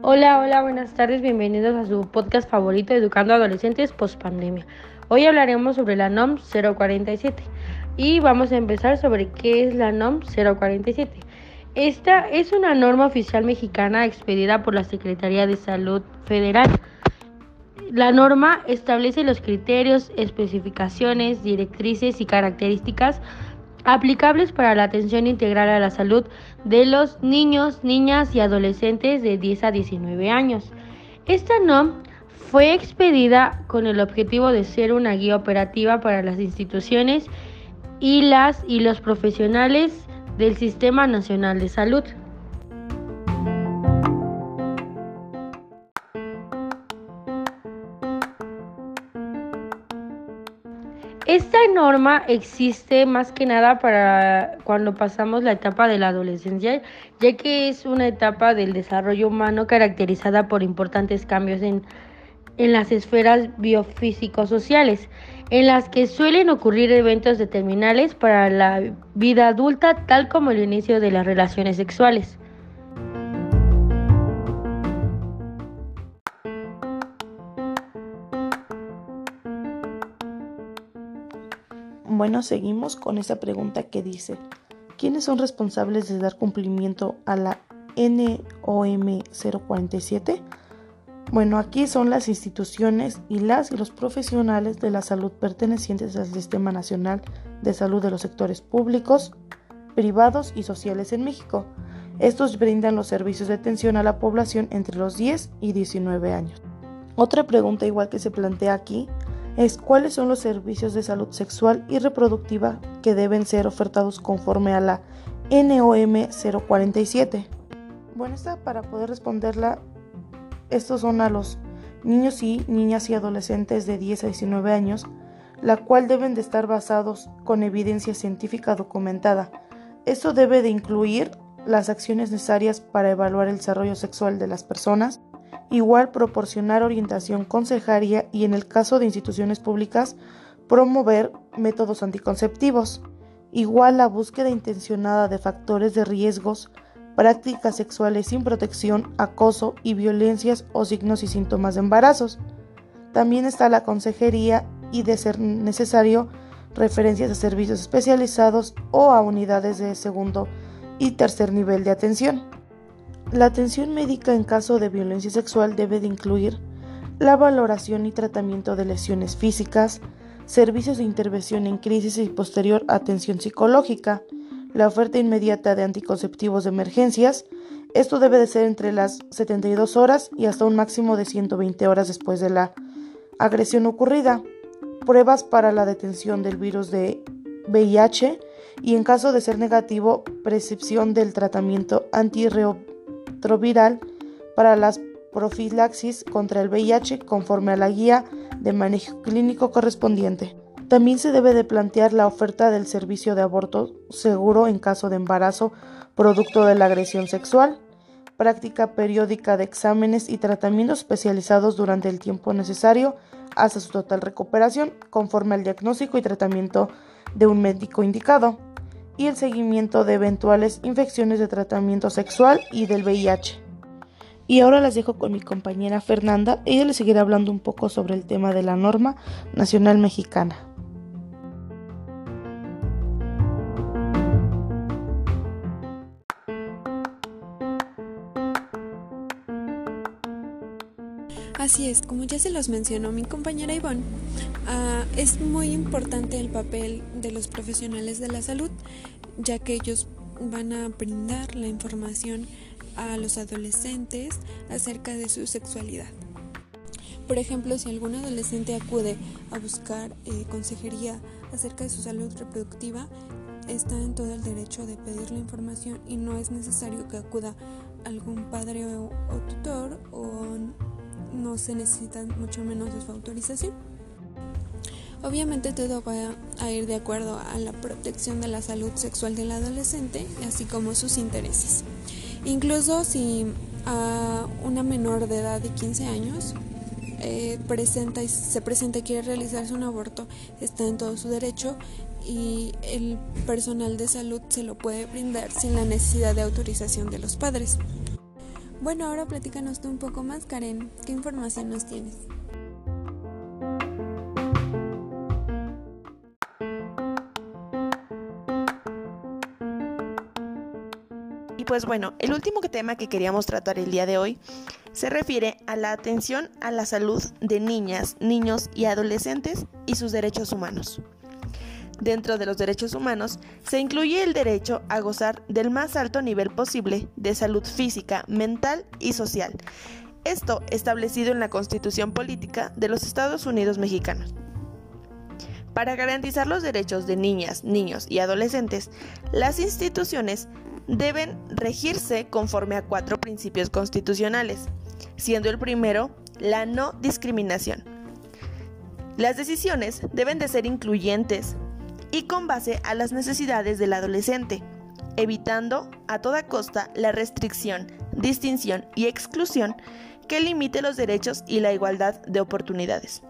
Hola, hola, buenas tardes, bienvenidos a su podcast favorito Educando a Adolescentes Post Pandemia. Hoy hablaremos sobre la NOM 047 y vamos a empezar sobre qué es la NOM 047. Esta es una norma oficial mexicana expedida por la Secretaría de Salud Federal. La norma establece los criterios, especificaciones, directrices y características aplicables para la atención integral a la salud de los niños, niñas y adolescentes de 10 a 19 años. Esta NOM fue expedida con el objetivo de ser una guía operativa para las instituciones y las y los profesionales del Sistema Nacional de Salud. Norma existe más que nada para cuando pasamos la etapa de la adolescencia, ya que es una etapa del desarrollo humano caracterizada por importantes cambios en, en las esferas biofísico-sociales, en las que suelen ocurrir eventos determinales para la vida adulta, tal como el inicio de las relaciones sexuales. Bueno, seguimos con esa pregunta que dice, ¿quiénes son responsables de dar cumplimiento a la NOM 047? Bueno, aquí son las instituciones y las y los profesionales de la salud pertenecientes al Sistema Nacional de Salud de los sectores públicos, privados y sociales en México. Estos brindan los servicios de atención a la población entre los 10 y 19 años. Otra pregunta igual que se plantea aquí es cuáles son los servicios de salud sexual y reproductiva que deben ser ofertados conforme a la NOM 047. Bueno, esta para poder responderla, estos son a los niños y niñas y adolescentes de 10 a 19 años, la cual deben de estar basados con evidencia científica documentada. Esto debe de incluir las acciones necesarias para evaluar el desarrollo sexual de las personas, Igual proporcionar orientación consejaria y en el caso de instituciones públicas promover métodos anticonceptivos. Igual la búsqueda intencionada de factores de riesgos, prácticas sexuales sin protección, acoso y violencias o signos y síntomas de embarazos. También está la consejería y de ser necesario referencias a servicios especializados o a unidades de segundo y tercer nivel de atención. La atención médica en caso de violencia sexual debe de incluir la valoración y tratamiento de lesiones físicas, servicios de intervención en crisis y posterior atención psicológica, la oferta inmediata de anticonceptivos de emergencias, esto debe de ser entre las 72 horas y hasta un máximo de 120 horas después de la agresión ocurrida, pruebas para la detención del virus de VIH y en caso de ser negativo, prescripción del tratamiento antirreoperatorio para las profilaxis contra el VIH conforme a la guía de manejo clínico correspondiente. También se debe de plantear la oferta del servicio de aborto seguro en caso de embarazo producto de la agresión sexual, práctica periódica de exámenes y tratamientos especializados durante el tiempo necesario hasta su total recuperación conforme al diagnóstico y tratamiento de un médico indicado y el seguimiento de eventuales infecciones de tratamiento sexual y del VIH. Y ahora las dejo con mi compañera Fernanda, ella le seguirá hablando un poco sobre el tema de la norma nacional mexicana. Así es, como ya se los mencionó mi compañera Ivonne, uh, es muy importante el papel de los profesionales de la salud, ya que ellos van a brindar la información a los adolescentes acerca de su sexualidad. Por ejemplo, si algún adolescente acude a buscar eh, consejería acerca de su salud reproductiva, está en todo el derecho de pedir la información y no es necesario que acuda algún padre o, o tutor o no se necesita mucho menos de su autorización. Obviamente todo va a ir de acuerdo a la protección de la salud sexual del adolescente, así como sus intereses. Incluso si a una menor de edad de 15 años eh, presenta y se presenta y quiere realizarse un aborto, está en todo su derecho y el personal de salud se lo puede brindar sin la necesidad de autorización de los padres. Bueno, ahora platícanos tú un poco más, Karen. ¿Qué información nos tienes? Y pues bueno, el último tema que queríamos tratar el día de hoy se refiere a la atención a la salud de niñas, niños y adolescentes y sus derechos humanos. Dentro de los derechos humanos se incluye el derecho a gozar del más alto nivel posible de salud física, mental y social. Esto establecido en la Constitución Política de los Estados Unidos Mexicanos. Para garantizar los derechos de niñas, niños y adolescentes, las instituciones deben regirse conforme a cuatro principios constitucionales, siendo el primero la no discriminación. Las decisiones deben de ser incluyentes, y con base a las necesidades del adolescente, evitando a toda costa la restricción, distinción y exclusión que limite los derechos y la igualdad de oportunidades.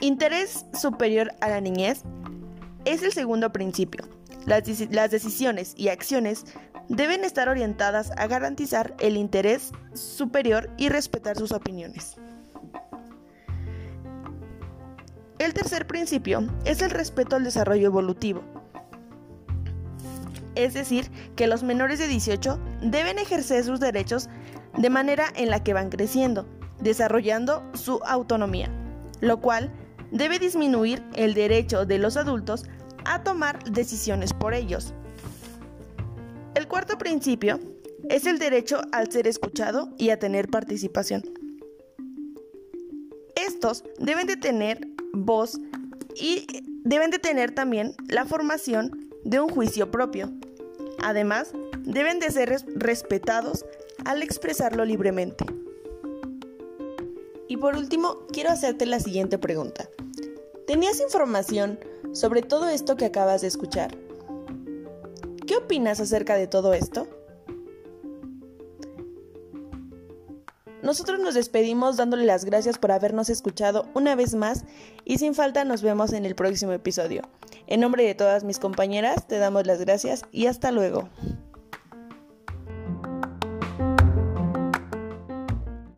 Interés superior a la niñez es el segundo principio. Las, las, decisiones y acciones deben estar orientadas a garantizar el interés superior y respetar sus opiniones. El tercer principio es el respeto al desarrollo evolutivo. Es decir, que los menores de 18 deben ejercer sus derechos de manera en la que van creciendo, desarrollando su autonomía, lo cual debe disminuir el derecho de los adultos a tomar decisiones por ellos. El cuarto principio es el derecho al ser escuchado y a tener participación. Estos deben de tener voz y deben de tener también la formación de un juicio propio. Además, deben de ser respetados al expresarlo libremente. Y por último, quiero hacerte la siguiente pregunta. ¿Tenías información sobre todo esto que acabas de escuchar? ¿Qué opinas acerca de todo esto? Nosotros nos despedimos dándole las gracias por habernos escuchado una vez más y sin falta nos vemos en el próximo episodio. En nombre de todas mis compañeras te damos las gracias y hasta luego.